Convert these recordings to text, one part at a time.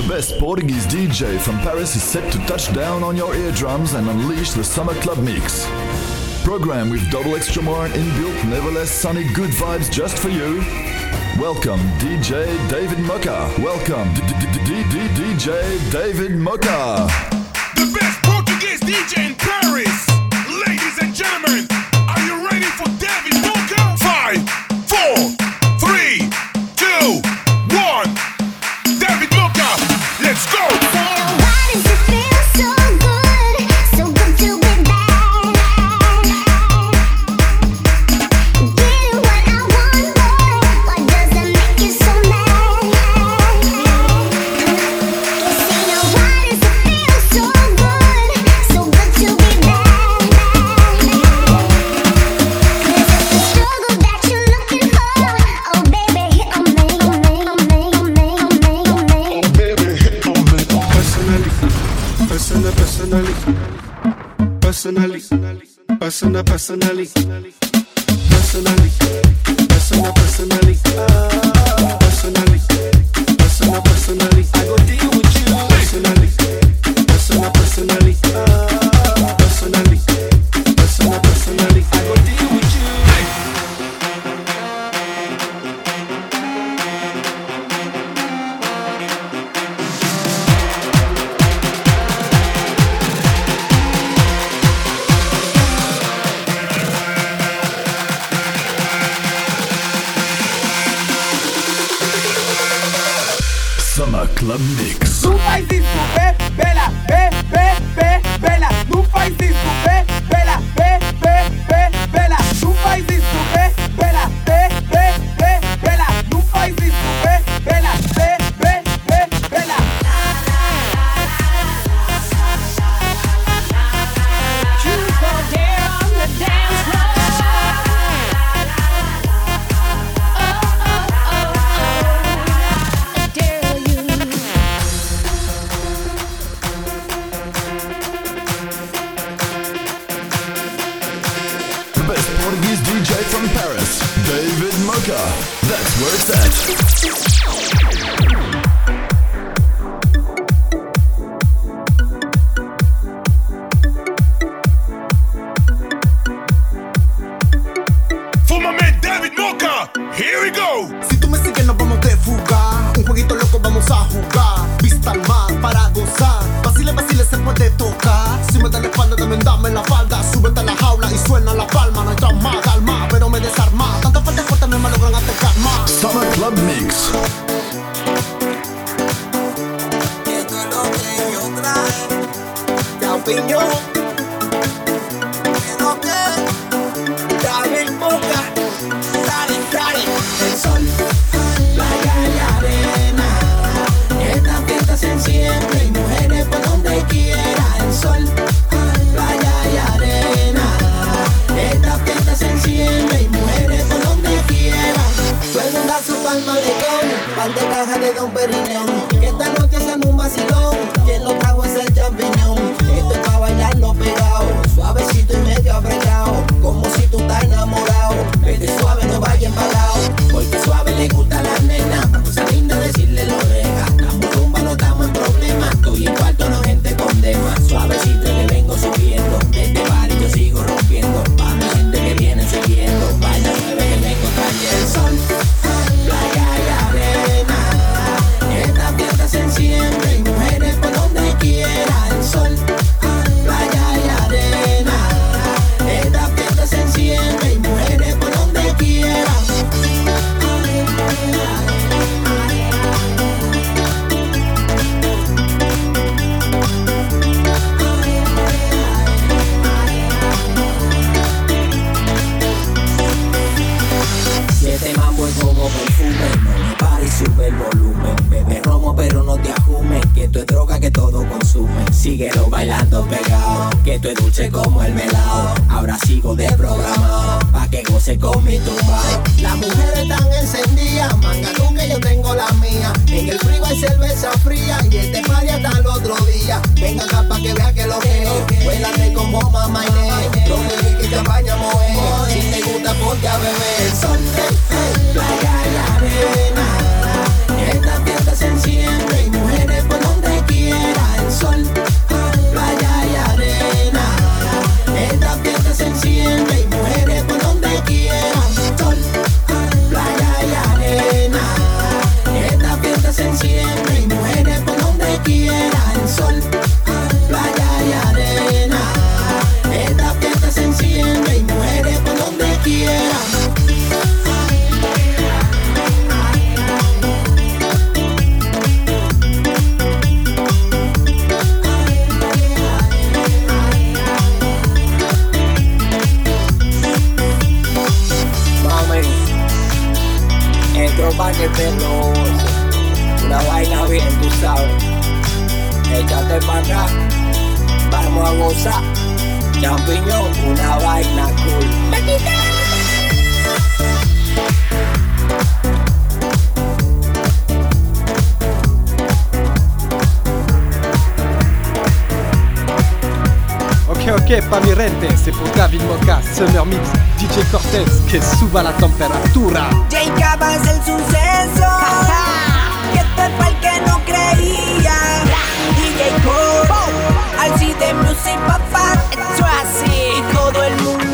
The best Portuguese DJ from Paris is set to touch down on your eardrums and unleash the summer club mix. Program with double extra more and inbuilt nevertheless sunny good vibes just for you. Welcome DJ David Mocha. Welcome DJ David Mocha. The best Portuguese DJ in Paris. Ladies and gentlemen, are you ready for David Mocha? Five, four, three, two. Let's go! personal personally personally Una vaina bien, tú sabes. Échate para atrás, vamos a gozar. Champiñón, una vaina cool. ok, ok, pa' mi rente Se podrá Vin Moca, Summer Mix, DJ Cortez Que suba la temperatura J es el suceso Que esto es pa'l que no creía. DJ Cortez, al de Music Papá Esto así, todo el mundo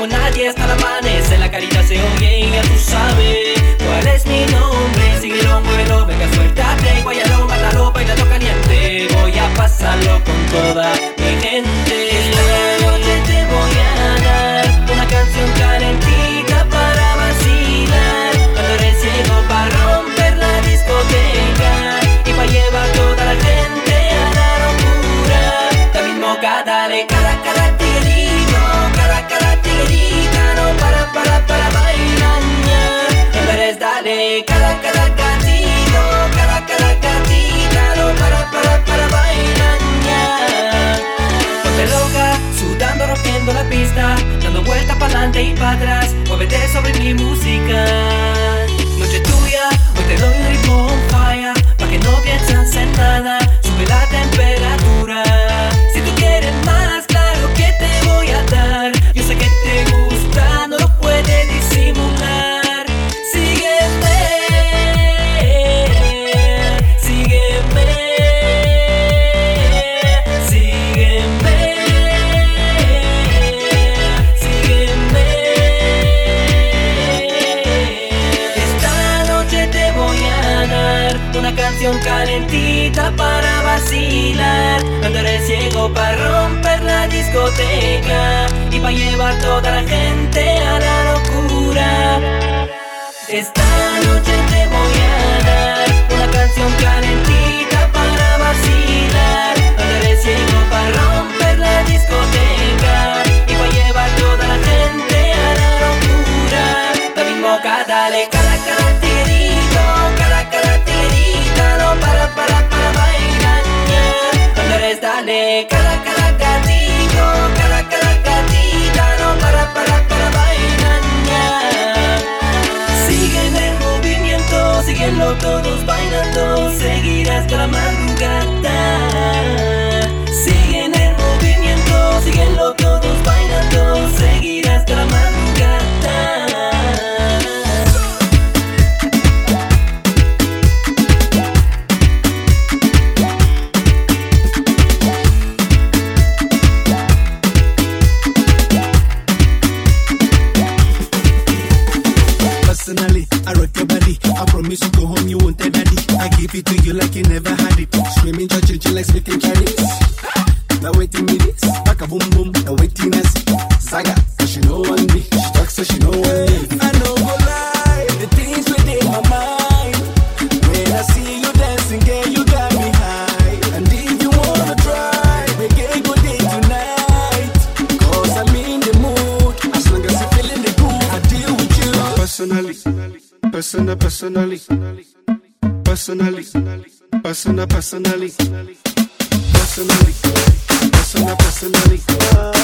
como nadie hasta el amanecer. La carita se oye y ya tú sabes cuál es mi nombre. Síguelo, muévelo, venga, suéltate Guayalo, mátalo, bailalo caliente Voy a pasarlo con toda mi gente. adelante y para atrás, muévete sobre mi música. Solita para vacilar. Andaré ciego para romper la discoteca Y para llevar toda la gente a la locura. Esta noche te voy a Una canción calentita para vacilar. Andaré ciego para romper la discoteca Y para llevar toda la gente a la locura. David Moca, dale Dale cada cada gatillo, cada cada gatita, no para para para bailar. Sigue el movimiento, síguelo todos bailando, seguirás para madrugada. you never persona personality. Personality. Persona personality.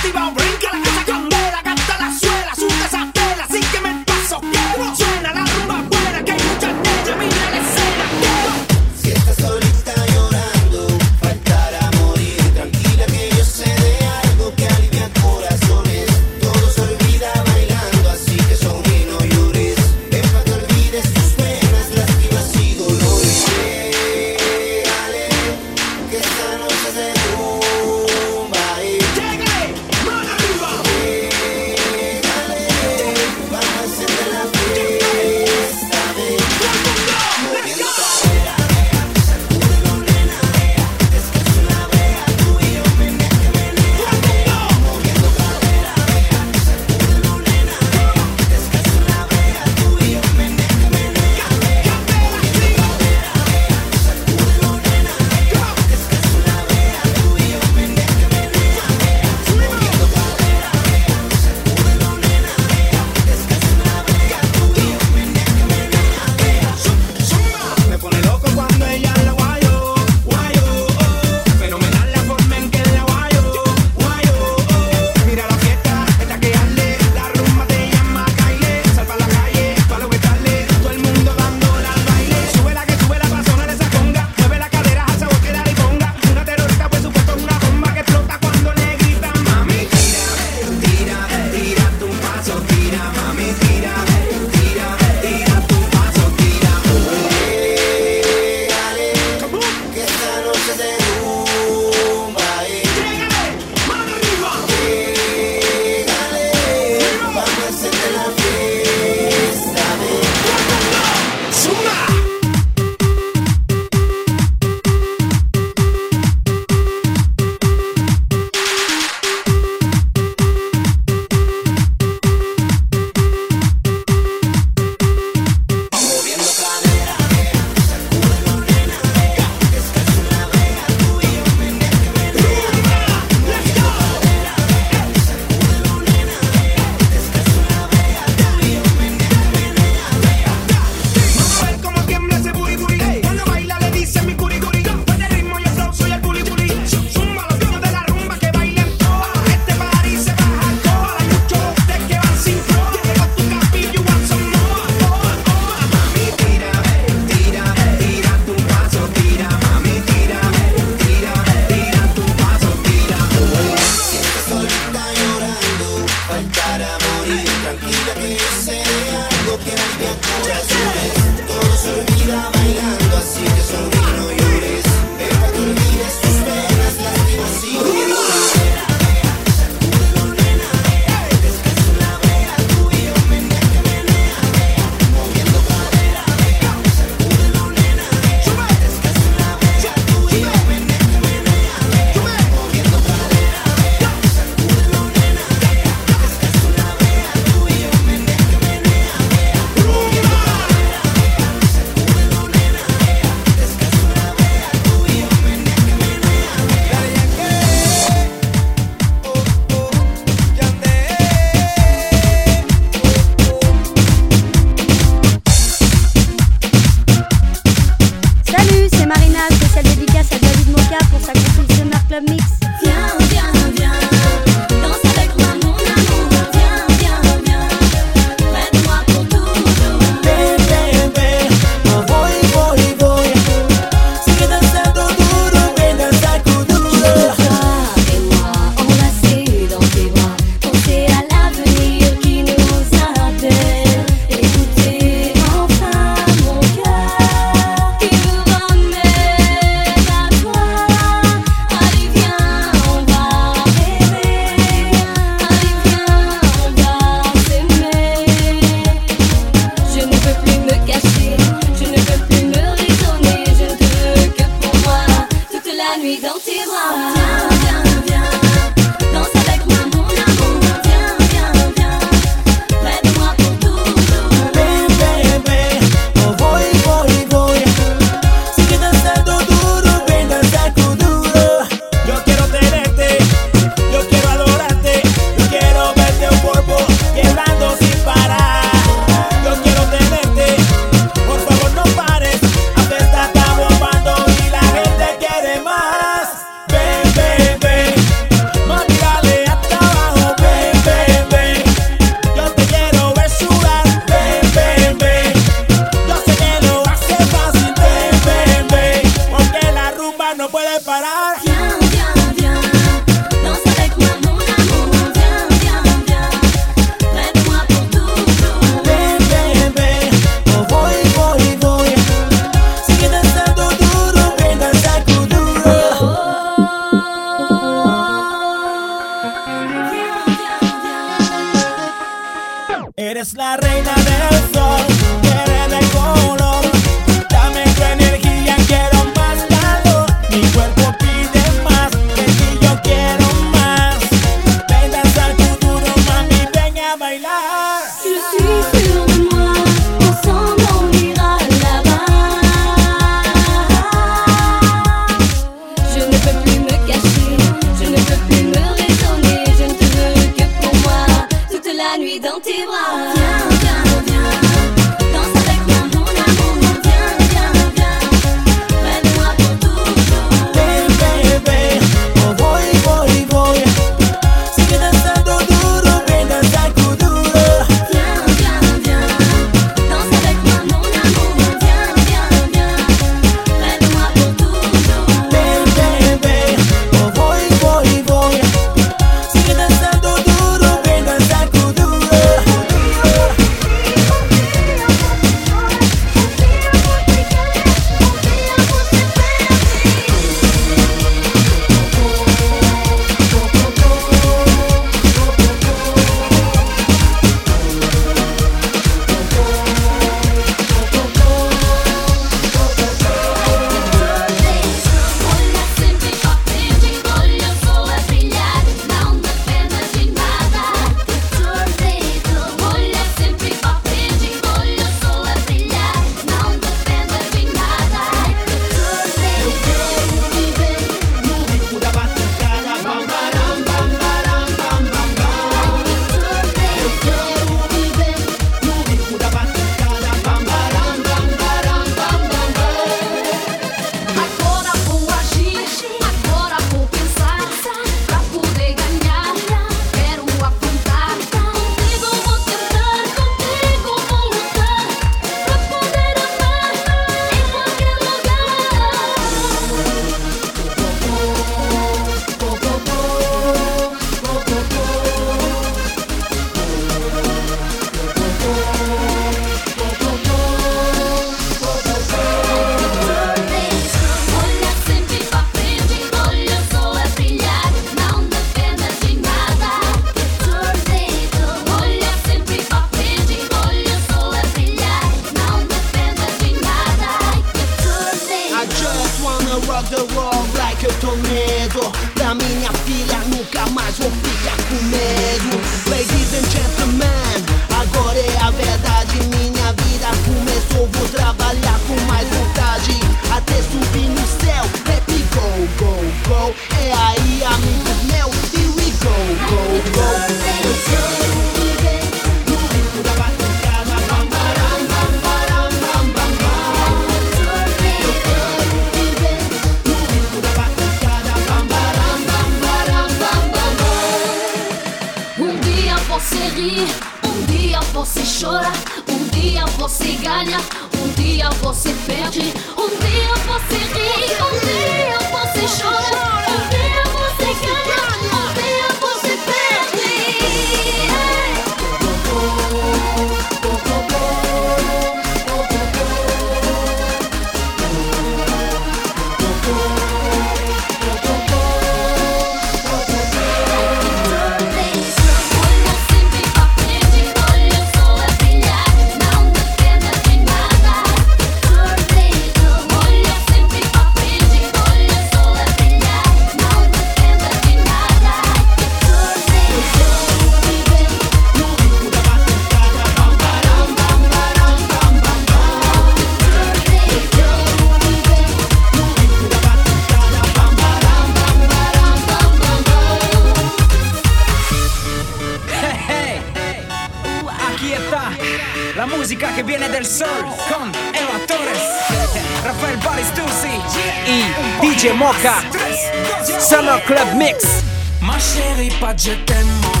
Summer Club Mix. Ma chérie, pas je t'aime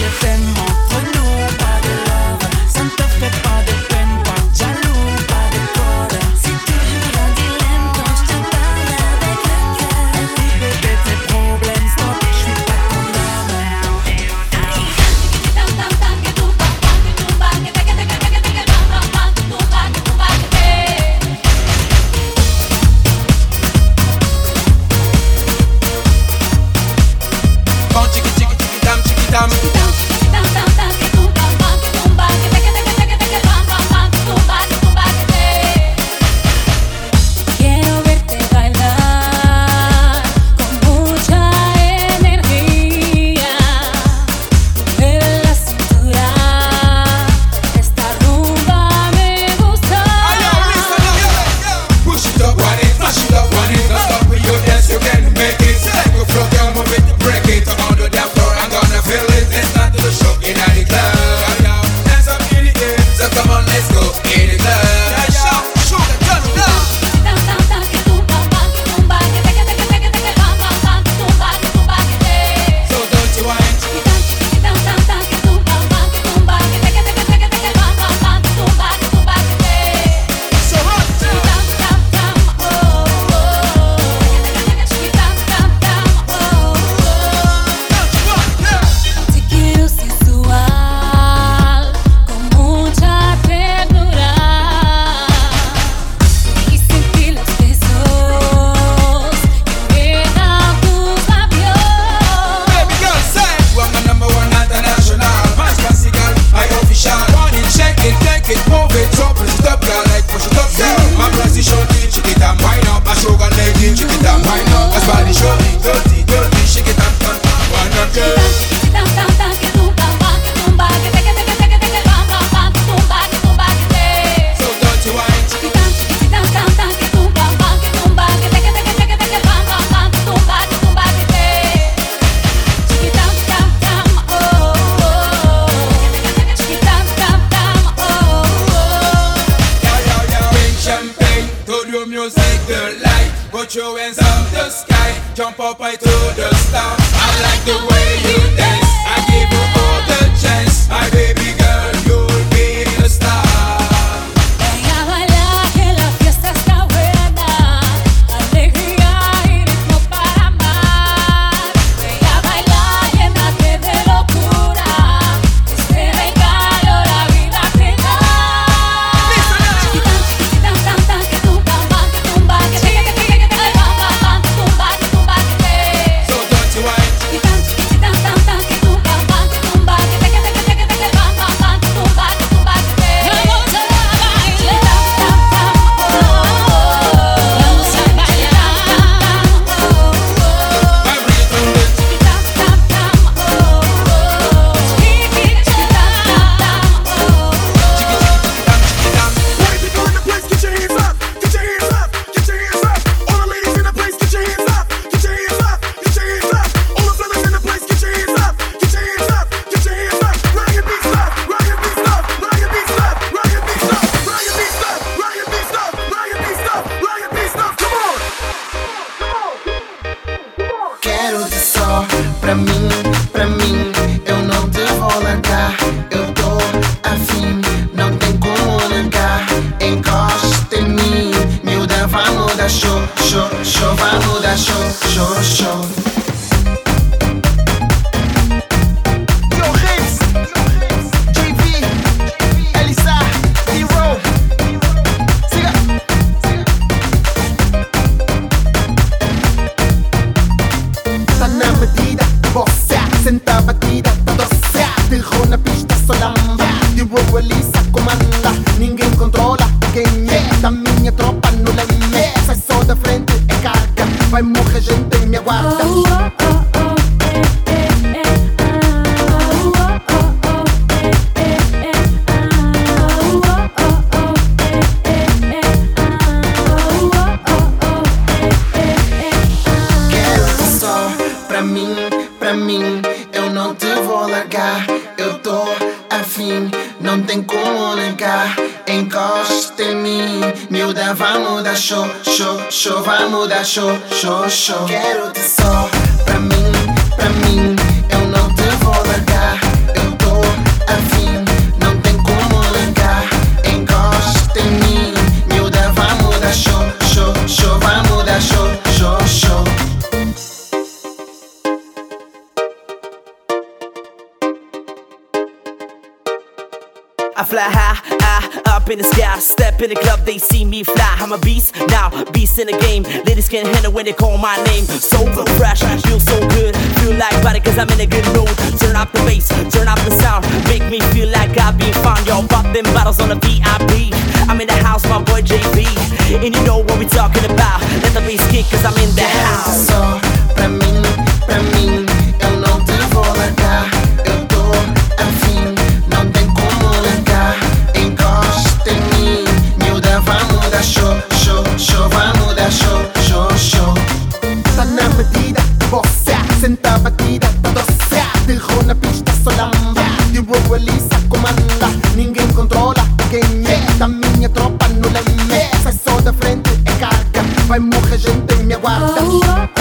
your Só pra mim, pra mim. Eu não te vou largar, eu tô afim, não tem como negar. Encosta em mim, miúda, vai mudar show, show, show, vai mudar show, show, show. 少々ゲロです I'm a beast now, beast in the game. Ladies can't handle when they call my name. So fresh, feel so good. Feel like body cause I'm in a good mood. Turn up the bass, turn up the sound. Make me feel like I've been found. Y'all pop them bottles on the VIP. I'm in the house, my boy JB. And you know what we talking about. Let the bass kick cause I'm in the house. Elisa comanda. Ninguém controla quem é da minha tropa no leme. Sai só da frente, é carga. Vai morrer gente, me aguarda. Oh, oh, oh.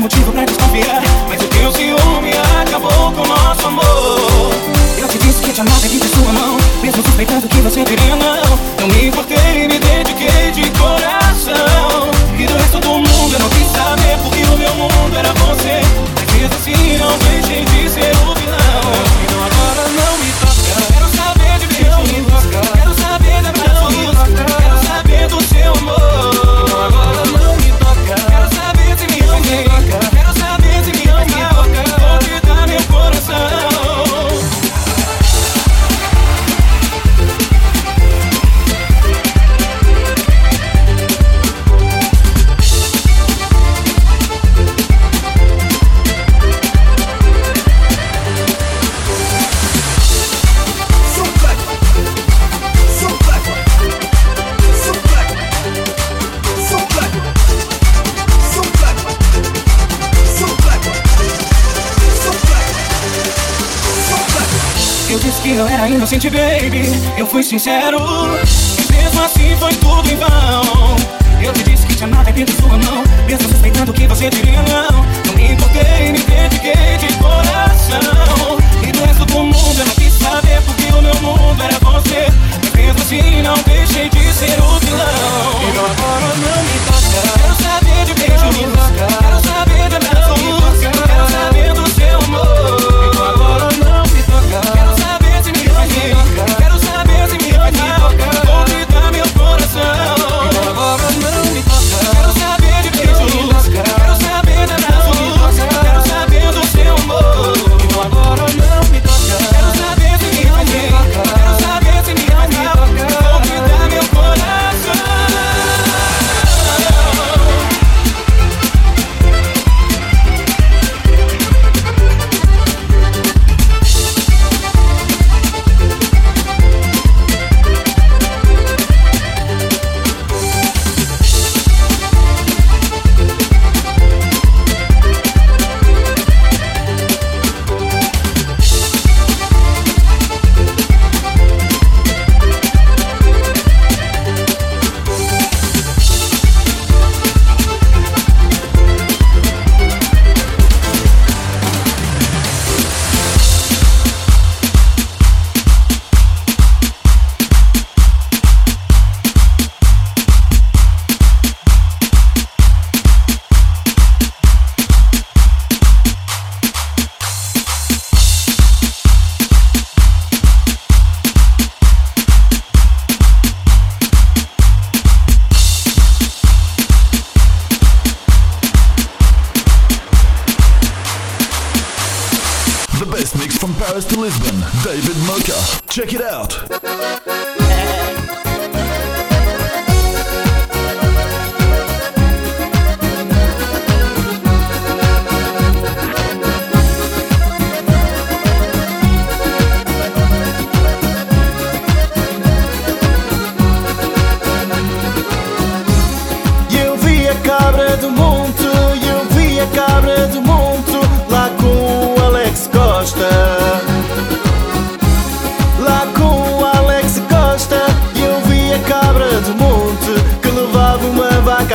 motivo pra desconfiar. Mas o teu ciúme acabou com o nosso amor. Eu te disse que te amava de sua mão. Mesmo suspeitando que você teria não. Não me importei, me dediquei de coração. baby, eu fui sincero. E mesmo assim foi tudo em vão. Eu te disse que tinha nada dentro de sua mão. Mesmo suspeitando que você diria não. Não me importei, me dediquei de coração. E do resto do mundo eu não quis saber porque o meu mundo era você. Mas mesmo assim não deixei de ser o vilão. E agora não.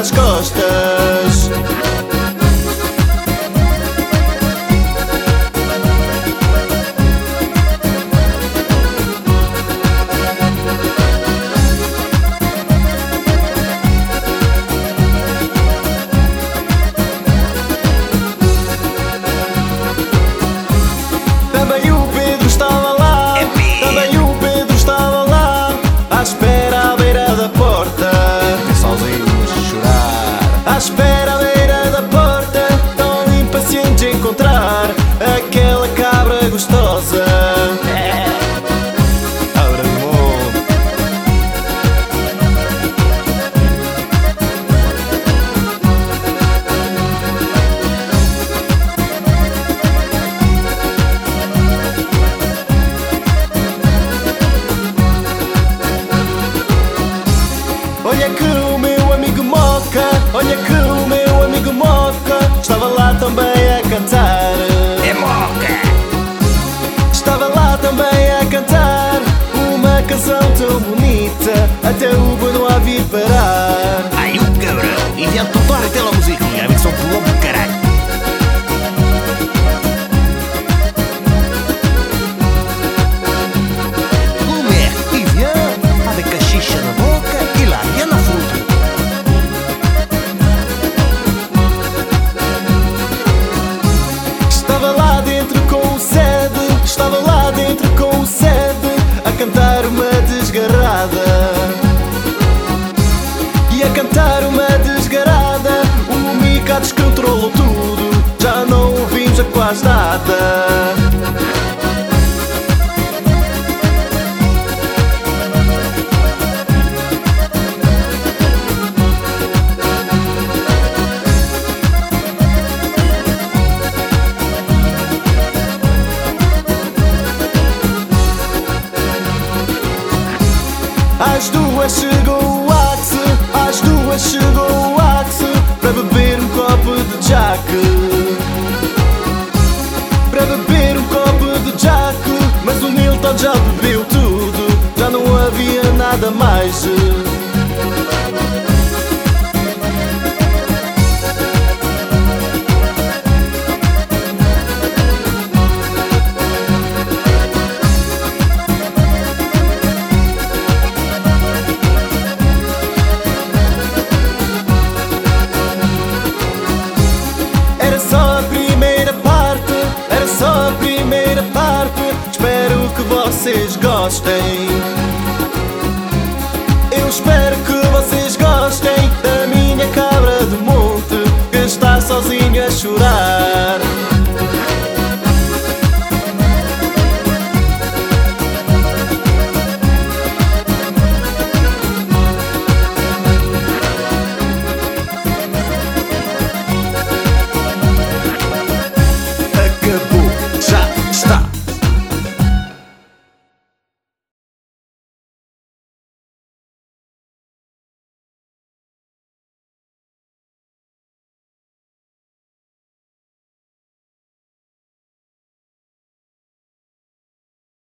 nas costas. Descontrolou tudo. Já não ouvimos a quase nada.